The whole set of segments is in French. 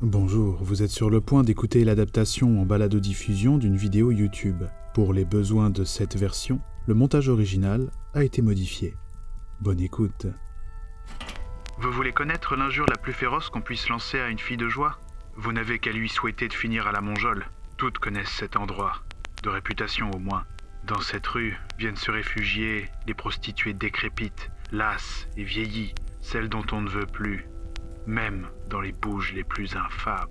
Bonjour, vous êtes sur le point d'écouter l'adaptation en balado-diffusion d'une vidéo YouTube. Pour les besoins de cette version, le montage original a été modifié. Bonne écoute. Vous voulez connaître l'injure la plus féroce qu'on puisse lancer à une fille de joie? Vous n'avez qu'à lui souhaiter de finir à la Monjole. Toutes connaissent cet endroit, de réputation au moins. Dans cette rue viennent se réfugier les prostituées décrépites, lasses et vieillies, celles dont on ne veut plus, même dans les bouges les plus infâmes.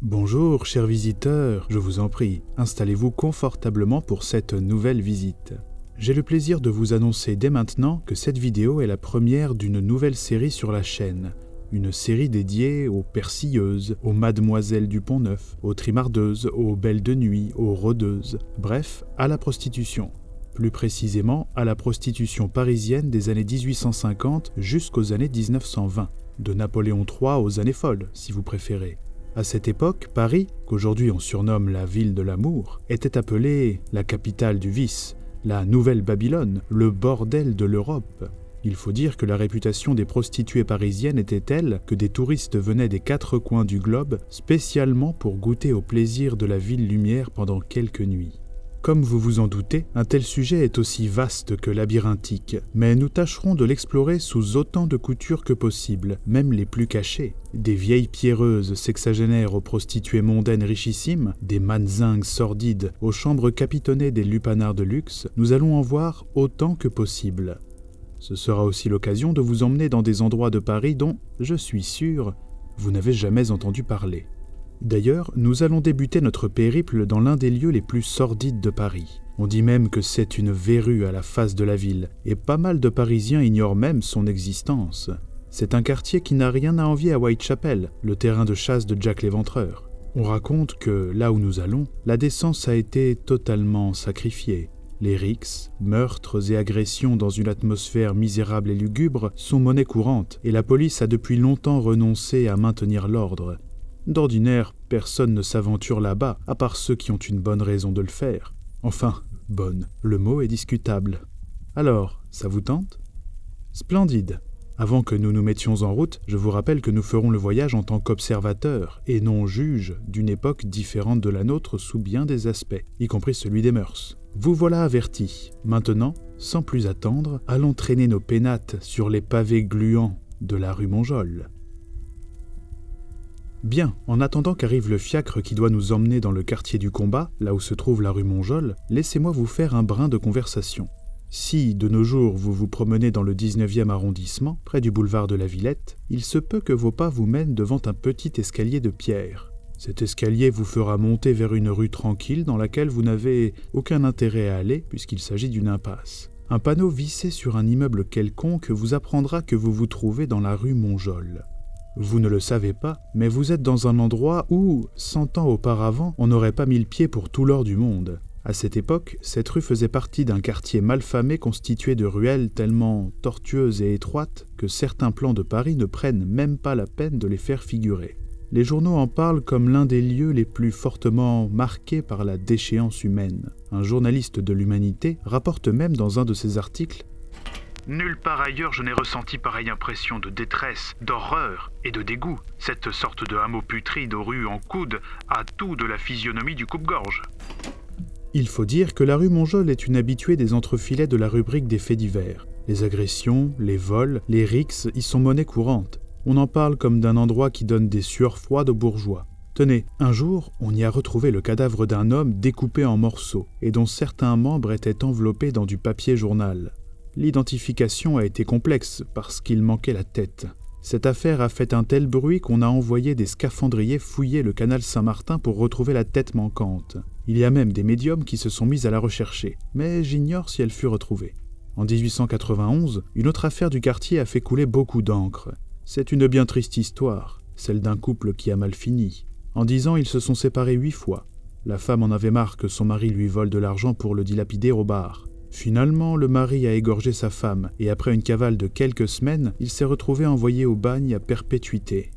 Bonjour, chers visiteurs, je vous en prie, installez-vous confortablement pour cette nouvelle visite. J'ai le plaisir de vous annoncer dès maintenant que cette vidéo est la première d'une nouvelle série sur la chaîne. Une série dédiée aux persilleuses, aux mademoiselles du Pont-Neuf, aux trimardeuses, aux belles de nuit, aux rôdeuses, bref, à la prostitution. Plus précisément, à la prostitution parisienne des années 1850 jusqu'aux années 1920, de Napoléon III aux années folles, si vous préférez. À cette époque, Paris, qu'aujourd'hui on surnomme la ville de l'amour, était appelée la capitale du vice, la Nouvelle Babylone, le bordel de l'Europe. Il faut dire que la réputation des prostituées parisiennes était telle que des touristes venaient des quatre coins du globe spécialement pour goûter au plaisir de la ville lumière pendant quelques nuits. Comme vous vous en doutez, un tel sujet est aussi vaste que labyrinthique, mais nous tâcherons de l'explorer sous autant de coutures que possible, même les plus cachées. Des vieilles pierreuses sexagénaires aux prostituées mondaines richissimes, des manzingues sordides aux chambres capitonnées des lupanards de luxe, nous allons en voir autant que possible. Ce sera aussi l'occasion de vous emmener dans des endroits de Paris dont, je suis sûr, vous n'avez jamais entendu parler. D'ailleurs, nous allons débuter notre périple dans l'un des lieux les plus sordides de Paris. On dit même que c'est une verrue à la face de la ville, et pas mal de Parisiens ignorent même son existence. C'est un quartier qui n'a rien à envier à Whitechapel, le terrain de chasse de Jack l'Éventreur. On raconte que, là où nous allons, la décence a été totalement sacrifiée. Les rixes, meurtres et agressions dans une atmosphère misérable et lugubre sont monnaie courante, et la police a depuis longtemps renoncé à maintenir l'ordre. D'ordinaire, personne ne s'aventure là-bas, à part ceux qui ont une bonne raison de le faire. Enfin, bonne, le mot est discutable. Alors, ça vous tente? Splendide. Avant que nous nous mettions en route, je vous rappelle que nous ferons le voyage en tant qu'observateurs et non juges d'une époque différente de la nôtre sous bien des aspects, y compris celui des mœurs. Vous voilà avertis. Maintenant, sans plus attendre, allons traîner nos pénates sur les pavés gluants de la rue Monjol. Bien, en attendant qu'arrive le fiacre qui doit nous emmener dans le quartier du combat, là où se trouve la rue Monjol, laissez-moi vous faire un brin de conversation. Si, de nos jours, vous vous promenez dans le 19e arrondissement, près du boulevard de la Villette, il se peut que vos pas vous mènent devant un petit escalier de pierre. Cet escalier vous fera monter vers une rue tranquille dans laquelle vous n'avez aucun intérêt à aller puisqu'il s'agit d'une impasse. Un panneau vissé sur un immeuble quelconque vous apprendra que vous vous trouvez dans la rue Monjol. Vous ne le savez pas, mais vous êtes dans un endroit où, cent ans auparavant, on n'aurait pas mis le pied pour tout l'or du monde. À cette époque, cette rue faisait partie d'un quartier malfamé constitué de ruelles tellement tortueuses et étroites que certains plans de Paris ne prennent même pas la peine de les faire figurer. Les journaux en parlent comme l'un des lieux les plus fortement marqués par la déchéance humaine. Un journaliste de l'humanité rapporte même dans un de ses articles Nulle part ailleurs je n'ai ressenti pareille impression de détresse, d'horreur et de dégoût. Cette sorte de hameau putride aux rues en coude a tout de la physionomie du coupe-gorge. Il faut dire que la rue Monjol est une habituée des entrefilets de la rubrique des faits divers. Les agressions, les vols, les rixes y sont monnaie courante. On en parle comme d'un endroit qui donne des sueurs froides aux bourgeois. Tenez, un jour, on y a retrouvé le cadavre d'un homme découpé en morceaux et dont certains membres étaient enveloppés dans du papier journal. L'identification a été complexe parce qu'il manquait la tête. Cette affaire a fait un tel bruit qu'on a envoyé des scaphandriers fouiller le canal Saint-Martin pour retrouver la tête manquante. Il y a même des médiums qui se sont mis à la rechercher, mais j'ignore si elle fut retrouvée. En 1891, une autre affaire du quartier a fait couler beaucoup d'encre. C'est une bien triste histoire, celle d'un couple qui a mal fini. En dix ans, ils se sont séparés huit fois. La femme en avait marre que son mari lui vole de l'argent pour le dilapider au bar. Finalement, le mari a égorgé sa femme, et après une cavale de quelques semaines, il s'est retrouvé envoyé au bagne à perpétuité.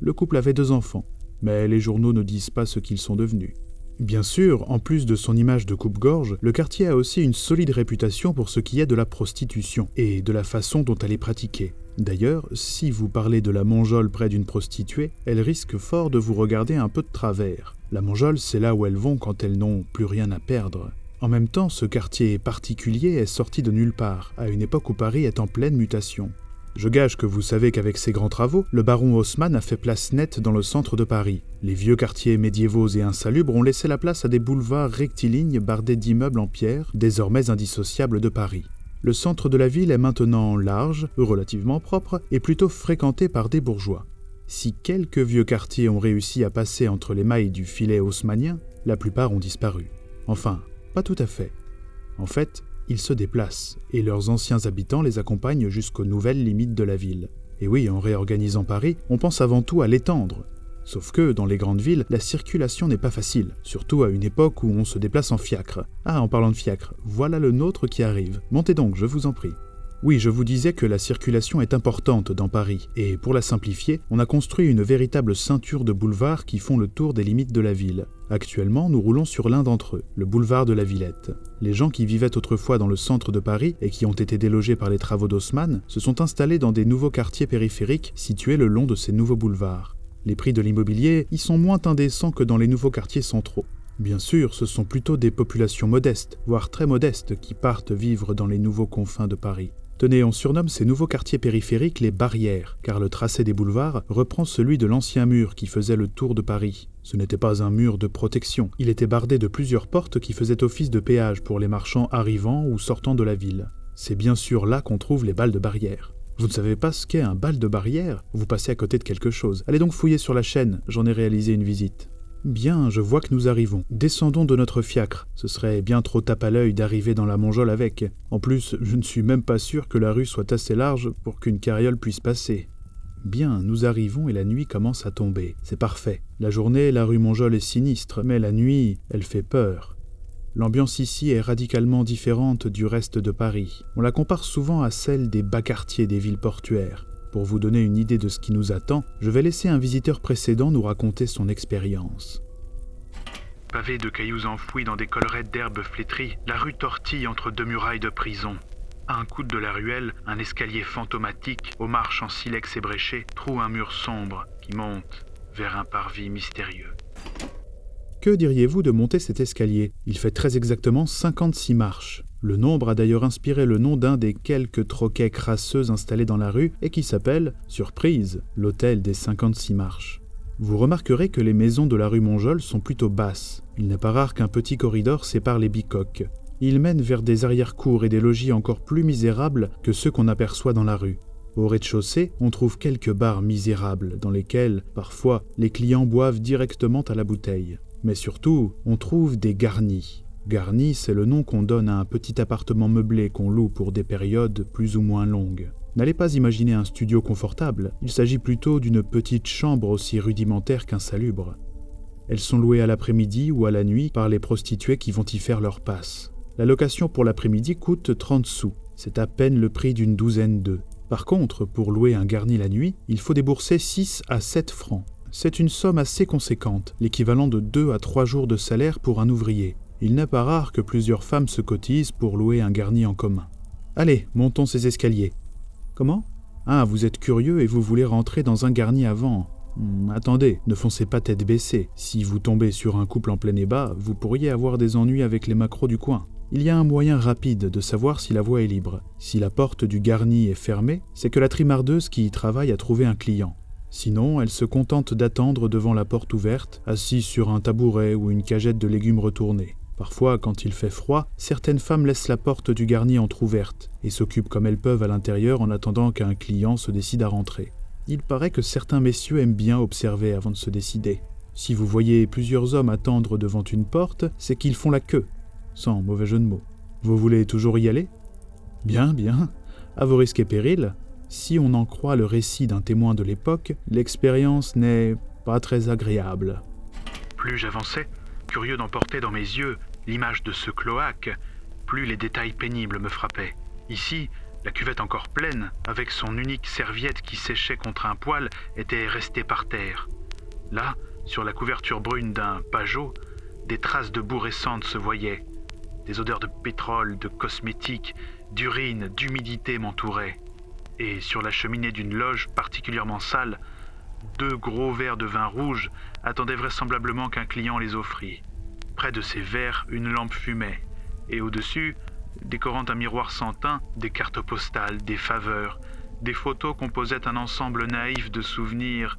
Le couple avait deux enfants, mais les journaux ne disent pas ce qu'ils sont devenus. Bien sûr, en plus de son image de coupe-gorge, le quartier a aussi une solide réputation pour ce qui est de la prostitution et de la façon dont elle est pratiquée. D'ailleurs, si vous parlez de la Monjole près d'une prostituée, elle risque fort de vous regarder un peu de travers. La Monjole, c'est là où elles vont quand elles n'ont plus rien à perdre. En même temps, ce quartier particulier est sorti de nulle part, à une époque où Paris est en pleine mutation. Je gage que vous savez qu'avec ses grands travaux, le baron Haussmann a fait place nette dans le centre de Paris. Les vieux quartiers médiévaux et insalubres ont laissé la place à des boulevards rectilignes bardés d'immeubles en pierre, désormais indissociables de Paris. Le centre de la ville est maintenant large, relativement propre et plutôt fréquenté par des bourgeois. Si quelques vieux quartiers ont réussi à passer entre les mailles du filet haussmannien, la plupart ont disparu. Enfin, pas tout à fait. En fait, ils se déplacent, et leurs anciens habitants les accompagnent jusqu'aux nouvelles limites de la ville. Et oui, en réorganisant Paris, on pense avant tout à l'étendre. Sauf que, dans les grandes villes, la circulation n'est pas facile, surtout à une époque où on se déplace en fiacre. Ah, en parlant de fiacre, voilà le nôtre qui arrive. Montez donc, je vous en prie. Oui, je vous disais que la circulation est importante dans Paris, et pour la simplifier, on a construit une véritable ceinture de boulevards qui font le tour des limites de la ville. Actuellement, nous roulons sur l'un d'entre eux, le boulevard de la Villette. Les gens qui vivaient autrefois dans le centre de Paris et qui ont été délogés par les travaux d'Haussmann se sont installés dans des nouveaux quartiers périphériques situés le long de ces nouveaux boulevards. Les prix de l'immobilier y sont moins indécents que dans les nouveaux quartiers centraux. Bien sûr, ce sont plutôt des populations modestes, voire très modestes, qui partent vivre dans les nouveaux confins de Paris. Tenez, on surnomme ces nouveaux quartiers périphériques les barrières, car le tracé des boulevards reprend celui de l'ancien mur qui faisait le tour de Paris. Ce n'était pas un mur de protection, il était bardé de plusieurs portes qui faisaient office de péage pour les marchands arrivant ou sortant de la ville. C'est bien sûr là qu'on trouve les balles de barrière. Vous ne savez pas ce qu'est un bal de barrière? Vous passez à côté de quelque chose. Allez donc fouiller sur la chaîne, j'en ai réalisé une visite. Bien, je vois que nous arrivons. Descendons de notre fiacre. Ce serait bien trop tape à l'œil d'arriver dans la Monjole avec. En plus, je ne suis même pas sûr que la rue soit assez large pour qu'une carriole puisse passer. Bien, nous arrivons et la nuit commence à tomber. C'est parfait. La journée, la rue Monjole est sinistre, mais la nuit, elle fait peur. L'ambiance ici est radicalement différente du reste de Paris. On la compare souvent à celle des bas quartiers des villes portuaires. Pour vous donner une idée de ce qui nous attend, je vais laisser un visiteur précédent nous raconter son expérience. Pavé de cailloux enfouis dans des collerettes d'herbes flétries, la rue tortille entre deux murailles de prison. À un coude de la ruelle, un escalier fantomatique, aux marches en silex ébréché, trouve un mur sombre qui monte vers un parvis mystérieux. Que diriez-vous de monter cet escalier? Il fait très exactement 56 marches. Le nombre a d'ailleurs inspiré le nom d'un des quelques troquets crasseux installés dans la rue et qui s'appelle, surprise, l'hôtel des 56 marches. Vous remarquerez que les maisons de la rue Monjol sont plutôt basses. Il n'est pas rare qu'un petit corridor sépare les bicoques. Il mène vers des arrière-cours et des logis encore plus misérables que ceux qu'on aperçoit dans la rue. Au rez-de-chaussée, on trouve quelques bars misérables dans lesquels, parfois, les clients boivent directement à la bouteille. Mais surtout, on trouve des garnis, Garni, c'est le nom qu'on donne à un petit appartement meublé qu'on loue pour des périodes plus ou moins longues. N'allez pas imaginer un studio confortable, il s'agit plutôt d'une petite chambre aussi rudimentaire qu'insalubre. Elles sont louées à l'après-midi ou à la nuit par les prostituées qui vont y faire leur passe. La location pour l'après-midi coûte 30 sous, c'est à peine le prix d'une douzaine d'œufs. Par contre, pour louer un garni la nuit, il faut débourser 6 à 7 francs. C'est une somme assez conséquente, l'équivalent de 2 à 3 jours de salaire pour un ouvrier, il n'est pas rare que plusieurs femmes se cotisent pour louer un garni en commun. Allez, montons ces escaliers. Comment? Ah, vous êtes curieux et vous voulez rentrer dans un garni avant. Hmm, attendez, ne foncez pas tête baissée. Si vous tombez sur un couple en plein ébat, vous pourriez avoir des ennuis avec les macros du coin. Il y a un moyen rapide de savoir si la voie est libre. Si la porte du garni est fermée, c'est que la trimardeuse qui y travaille a trouvé un client. Sinon, elle se contente d'attendre devant la porte ouverte, assise sur un tabouret ou une cagette de légumes retournés. Parfois, quand il fait froid, certaines femmes laissent la porte du garni entr'ouverte et s'occupent comme elles peuvent à l'intérieur en attendant qu'un client se décide à rentrer. Il paraît que certains messieurs aiment bien observer avant de se décider. Si vous voyez plusieurs hommes attendre devant une porte, c'est qu'ils font la queue, sans mauvais jeu de mots. Vous voulez toujours y aller? Bien, bien. À vos risques et périls, si on en croit le récit d'un témoin de l'époque, l'expérience n'est pas très agréable. Plus j'avançais, curieux d'emporter dans mes yeux l'image de ce cloaque, plus les détails pénibles me frappaient. Ici, la cuvette encore pleine, avec son unique serviette qui séchait contre un poêle, était restée par terre. Là, sur la couverture brune d'un pajot, des traces de boue récente se voyaient. Des odeurs de pétrole, de cosmétiques, d'urine, d'humidité m'entouraient. Et sur la cheminée d'une loge particulièrement sale, deux gros verres de vin rouge attendaient vraisemblablement qu'un client les offrît. Près de ces verres, une lampe fumait, et au-dessus, décorant un miroir sans teint, des cartes postales, des faveurs, des photos composaient un ensemble naïf de souvenirs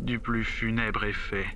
du plus funèbre effet.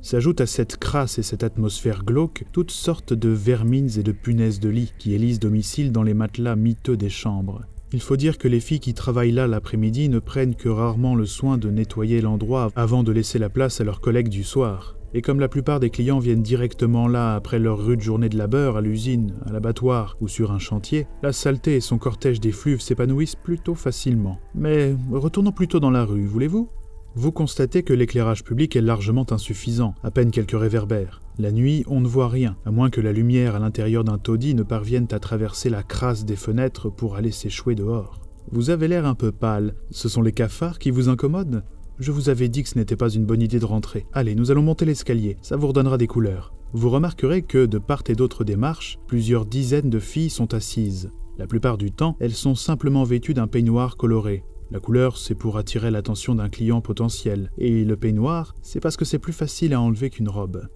S'ajoutent à cette crasse et cette atmosphère glauque toutes sortes de vermines et de punaises de lit qui élisent domicile dans les matelas miteux des chambres. Il faut dire que les filles qui travaillent là l'après-midi ne prennent que rarement le soin de nettoyer l'endroit avant de laisser la place à leurs collègues du soir. Et comme la plupart des clients viennent directement là après leur rude journée de labeur à l'usine, à l'abattoir ou sur un chantier, la saleté et son cortège d'effluves s'épanouissent plutôt facilement. Mais retournons plutôt dans la rue, voulez-vous? Vous constatez que l'éclairage public est largement insuffisant, à peine quelques réverbères. La nuit, on ne voit rien, à moins que la lumière à l'intérieur d'un taudis ne parvienne à traverser la crasse des fenêtres pour aller s'échouer dehors. Vous avez l'air un peu pâle. Ce sont les cafards qui vous incommodent? Je vous avais dit que ce n'était pas une bonne idée de rentrer. Allez, nous allons monter l'escalier, ça vous redonnera des couleurs. Vous remarquerez que, de part et d'autre des marches, plusieurs dizaines de filles sont assises. La plupart du temps, elles sont simplement vêtues d'un peignoir coloré. La couleur, c'est pour attirer l'attention d'un client potentiel, et le peignoir, c'est parce que c'est plus facile à enlever qu'une robe.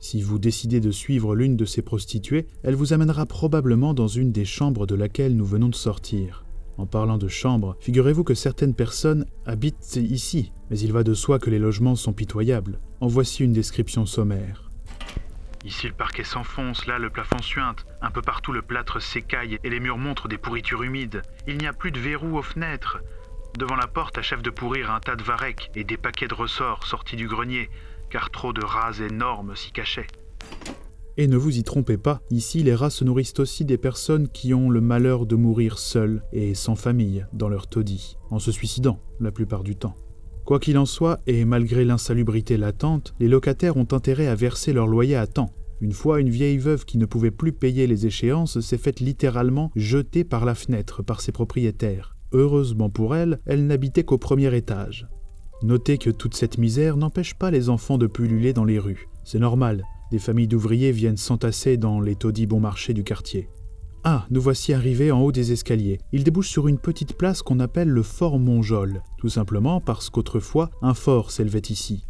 Si vous décidez de suivre l'une de ces prostituées, elle vous amènera probablement dans une des chambres de laquelle nous venons de sortir. En parlant de chambres, figurez-vous que certaines personnes habitent ici, mais il va de soi que les logements sont pitoyables. En voici une description sommaire. Ici le parquet s'enfonce, là le plafond suinte, un peu partout le plâtre s'écaille et les murs montrent des pourritures humides. Il n'y a plus de verrous aux fenêtres, Devant la porte achève de pourrir un tas de varech et des paquets de ressorts sortis du grenier, car trop de rats énormes s'y cachaient. Et ne vous y trompez pas, ici les rats se nourrissent aussi des personnes qui ont le malheur de mourir seules et sans famille dans leur taudis, en se suicidant la plupart du temps. Quoi qu'il en soit, et malgré l'insalubrité latente, les locataires ont intérêt à verser leur loyer à temps. Une fois, une vieille veuve qui ne pouvait plus payer les échéances s'est faite littéralement jeter par la fenêtre par ses propriétaires. Heureusement pour elle, elle n'habitait qu'au premier étage. Notez que toute cette misère n'empêche pas les enfants de pulluler dans les rues. C'est normal, des familles d'ouvriers viennent s'entasser dans les taudis bon marché du quartier. Ah, nous voici arrivés en haut des escaliers. Il débouche sur une petite place qu'on appelle le fort Montjol, tout simplement parce qu'autrefois un fort s'élevait ici.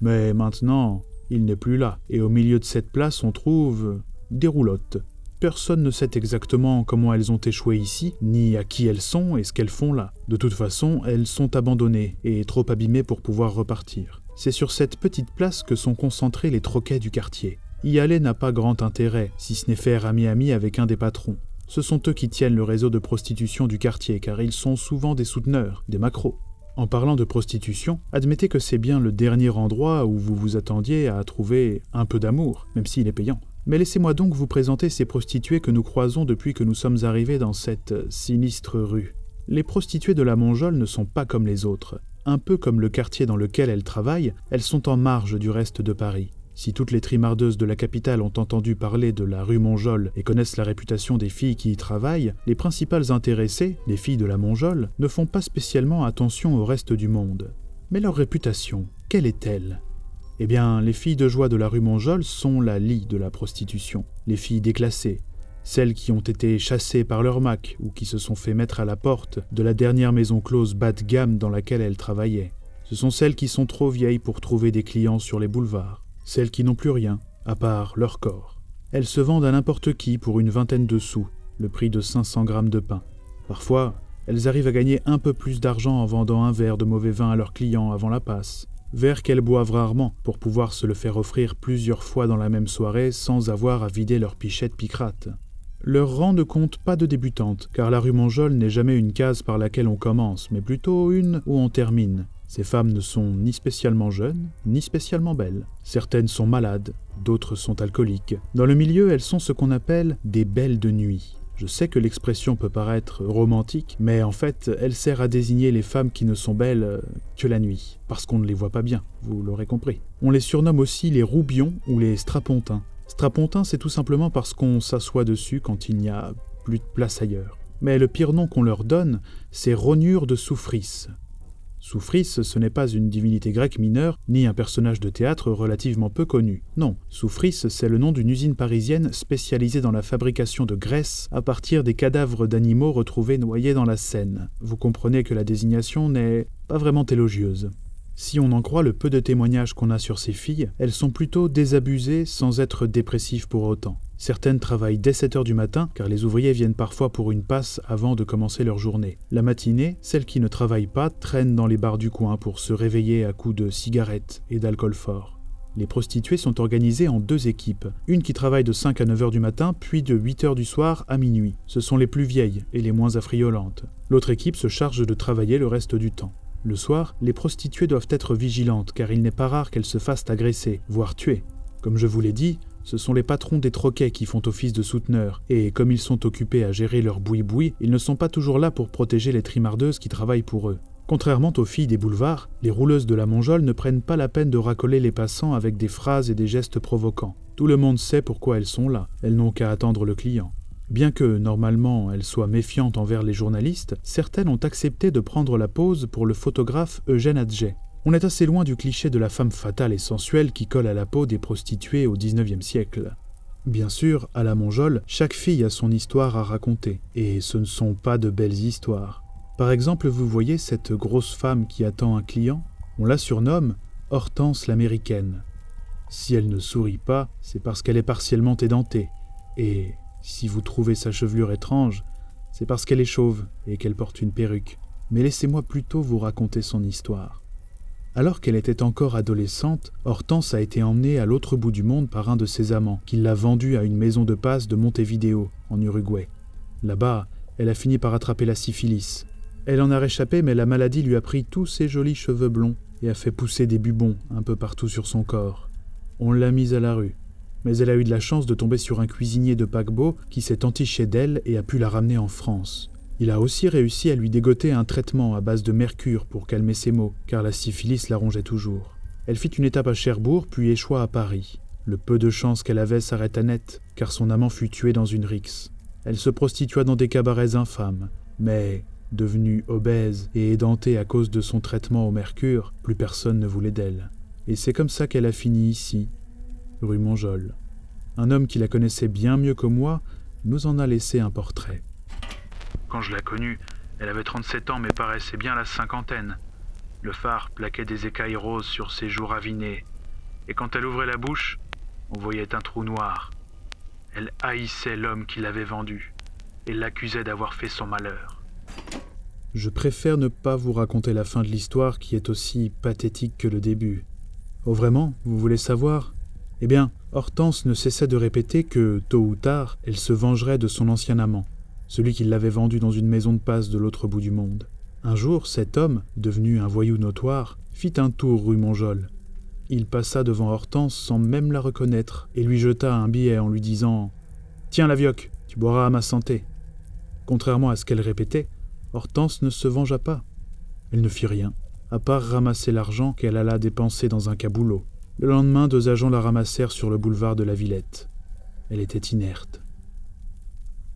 Mais maintenant, il n'est plus là, et au milieu de cette place on trouve des roulottes. Personne ne sait exactement comment elles ont échoué ici, ni à qui elles sont et ce qu'elles font là. De toute façon, elles sont abandonnées et trop abîmées pour pouvoir repartir. C'est sur cette petite place que sont concentrés les troquets du quartier. Y aller n'a pas grand intérêt, si ce n'est faire ami-ami avec un des patrons. Ce sont eux qui tiennent le réseau de prostitution du quartier, car ils sont souvent des souteneurs, des macros. En parlant de prostitution, admettez que c'est bien le dernier endroit où vous vous attendiez à trouver un peu d'amour, même s'il est payant. Mais laissez-moi donc vous présenter ces prostituées que nous croisons depuis que nous sommes arrivés dans cette sinistre rue. Les prostituées de la Monjole ne sont pas comme les autres. Un peu comme le quartier dans lequel elles travaillent, elles sont en marge du reste de Paris. Si toutes les trimardeuses de la capitale ont entendu parler de la rue Monjole et connaissent la réputation des filles qui y travaillent, les principales intéressées, les filles de la Monjole, ne font pas spécialement attention au reste du monde. Mais leur réputation, quelle est-elle? Eh bien, les filles de joie de la rue Monjol sont la lie de la prostitution, les filles déclassées, celles qui ont été chassées par leur mac ou qui se sont fait mettre à la porte de la dernière maison close bas de gamme dans laquelle elles travaillaient. Ce sont celles qui sont trop vieilles pour trouver des clients sur les boulevards, celles qui n'ont plus rien, à part leur corps. Elles se vendent à n'importe qui pour une vingtaine de sous, le prix de 500 grammes de pain. Parfois, elles arrivent à gagner un peu plus d'argent en vendant un verre de mauvais vin à leurs clients avant la passe, verre qu'elles boivent rarement pour pouvoir se le faire offrir plusieurs fois dans la même soirée sans avoir à vider leur pichette picrate. Leur rang ne compte pas de débutantes, car la rue Monjol n'est jamais une case par laquelle on commence, mais plutôt une où on termine. Ces femmes ne sont ni spécialement jeunes, ni spécialement belles. Certaines sont malades, d'autres sont alcooliques. Dans le milieu, elles sont ce qu'on appelle des belles de nuit. Je sais que l'expression peut paraître romantique, mais en fait, elle sert à désigner les femmes qui ne sont belles euh, que la nuit, parce qu'on ne les voit pas bien, vous l'aurez compris. On les surnomme aussi les roubions ou les strapontins. Strapontin, c'est tout simplement parce qu'on s'assoit dessus quand il n'y a plus de place ailleurs. Mais le pire nom qu'on leur donne, c'est rognure de souffrisse. Soufris, ce n'est pas une divinité grecque mineure, ni un personnage de théâtre relativement peu connu. Non, Soufris, c'est le nom d'une usine parisienne spécialisée dans la fabrication de graisse à partir des cadavres d'animaux retrouvés noyés dans la Seine. Vous comprenez que la désignation n'est pas vraiment élogieuse. Si on en croit le peu de témoignages qu'on a sur ces filles, elles sont plutôt désabusées sans être dépressives pour autant. Certaines travaillent dès 7 heures du matin, car les ouvriers viennent parfois pour une passe avant de commencer leur journée. La matinée, celles qui ne travaillent pas traînent dans les bars du coin pour se réveiller à coups de cigarettes et d'alcool fort. Les prostituées sont organisées en deux équipes, une qui travaille de 5 à 9 heures du matin, puis de 8 heures du soir à minuit. Ce sont les plus vieilles et les moins affriolantes. L'autre équipe se charge de travailler le reste du temps. Le soir, les prostituées doivent être vigilantes car il n'est pas rare qu'elles se fassent agresser, voire tuer. Comme je vous l'ai dit, ce sont les patrons des troquets qui font office de souteneurs, et comme ils sont occupés à gérer leur boui-boui, ils ne sont pas toujours là pour protéger les trimardeuses qui travaillent pour eux. Contrairement aux filles des boulevards, les rouleuses de la Monjole ne prennent pas la peine de racoler les passants avec des phrases et des gestes provoquants. Tout le monde sait pourquoi elles sont là, elles n'ont qu'à attendre le client. Bien que, normalement, elles soient méfiantes envers les journalistes, certaines ont accepté de prendre la pose pour le photographe Eugène Adjet. On est assez loin du cliché de la femme fatale et sensuelle qui colle à la peau des prostituées au XIXe siècle. Bien sûr, à la Monjole, chaque fille a son histoire à raconter, et ce ne sont pas de belles histoires. Par exemple, vous voyez cette grosse femme qui attend un client? On la surnomme Hortense l'américaine. Si elle ne sourit pas, c'est parce qu'elle est partiellement édentée, et si vous trouvez sa chevelure étrange, c'est parce qu'elle est chauve et qu'elle porte une perruque. Mais laissez-moi plutôt vous raconter son histoire. Alors qu'elle était encore adolescente, Hortense a été emmenée à l'autre bout du monde par un de ses amants, qui l'a vendue à une maison de passe de Montevideo, en Uruguay. Là-bas, elle a fini par attraper la syphilis. Elle en a réchappé, mais la maladie lui a pris tous ses jolis cheveux blonds et a fait pousser des bubons un peu partout sur son corps. On l'a mise à la rue mais elle a eu de la chance de tomber sur un cuisinier de paquebot qui s'est entiché d'elle et a pu la ramener en France. Il a aussi réussi à lui dégoter un traitement à base de mercure pour calmer ses maux, car la syphilis la rongeait toujours. Elle fit une étape à Cherbourg, puis échoua à Paris. Le peu de chance qu'elle avait s'arrêta net, car son amant fut tué dans une rixe. Elle se prostitua dans des cabarets infâmes, mais, devenue obèse et édentée à cause de son traitement au mercure, plus personne ne voulait d'elle. Et c'est comme ça qu'elle a fini ici, rue Monjol. Un homme qui la connaissait bien mieux que moi nous en a laissé un portrait. Quand je la connue, elle avait 37 ans mais paraissait bien la cinquantaine. Le phare plaquait des écailles roses sur ses joues ravinées, et quand elle ouvrait la bouche, on voyait un trou noir. Elle haïssait l'homme qui l'avait vendue et l'accusait d'avoir fait son malheur. Je préfère ne pas vous raconter la fin de l'histoire qui est aussi pathétique que le début. Oh vraiment, vous voulez savoir? Eh bien, Hortense ne cessait de répéter que, tôt ou tard, elle se vengerait de son ancien amant, celui qui l'avait vendue dans une maison de passe de l'autre bout du monde. Un jour, cet homme, devenu un voyou notoire, fit un tour rue Monjol. Il passa devant Hortense sans même la reconnaître et lui jeta un billet en lui disant Tiens, la vioque, tu boiras à ma santé. Contrairement à ce qu'elle répétait, Hortense ne se vengea pas. Elle ne fit rien, à part ramasser l'argent qu'elle alla dépenser dans un caboulot. Le lendemain, deux agents la ramassèrent sur le boulevard de la Villette. Elle était inerte.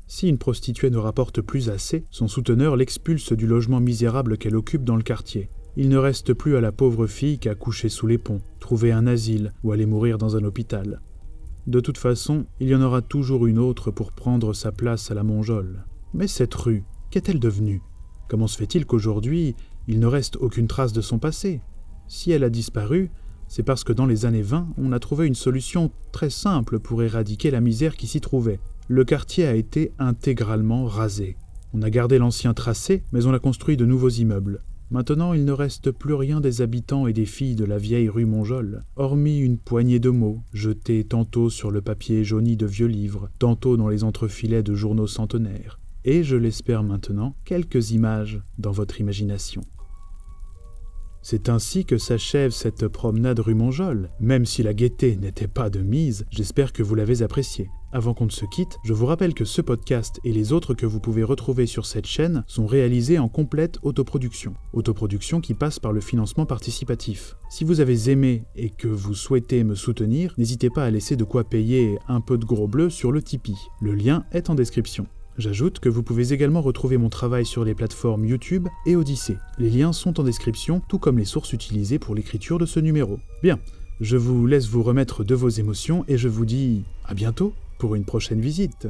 Si une prostituée ne rapporte plus assez, son souteneur l'expulse du logement misérable qu'elle occupe dans le quartier. Il ne reste plus à la pauvre fille qu'à coucher sous les ponts, trouver un asile ou aller mourir dans un hôpital. De toute façon, il y en aura toujours une autre pour prendre sa place à la Monjole. Mais cette rue, qu'est-elle devenue? Comment se fait-il qu'aujourd'hui, il ne reste aucune trace de son passé? Si elle a disparu, c'est parce que dans les années 20, on a trouvé une solution très simple pour éradiquer la misère qui s'y trouvait. Le quartier a été intégralement rasé. On a gardé l'ancien tracé, mais on a construit de nouveaux immeubles. Maintenant, il ne reste plus rien des habitants et des filles de la vieille rue Monjol, hormis une poignée de mots, jetés tantôt sur le papier jauni de vieux livres, tantôt dans les entrefilets de journaux centenaires. Et, je l'espère maintenant, quelques images dans votre imagination. C'est ainsi que s'achève cette promenade rue Monjol. Même si la gaieté n'était pas de mise, j'espère que vous l'avez appréciée. Avant qu'on ne se quitte, je vous rappelle que ce podcast et les autres que vous pouvez retrouver sur cette chaîne sont réalisés en complète autoproduction. Autoproduction qui passe par le financement participatif. Si vous avez aimé et que vous souhaitez me soutenir, n'hésitez pas à laisser de quoi payer un peu de gros bleu sur le Tipeee. Le lien est en description. J'ajoute que vous pouvez également retrouver mon travail sur les plateformes YouTube et Odyssée. Les liens sont en description, tout comme les sources utilisées pour l'écriture de ce numéro. Bien, je vous laisse vous remettre de vos émotions et je vous dis à bientôt pour une prochaine visite.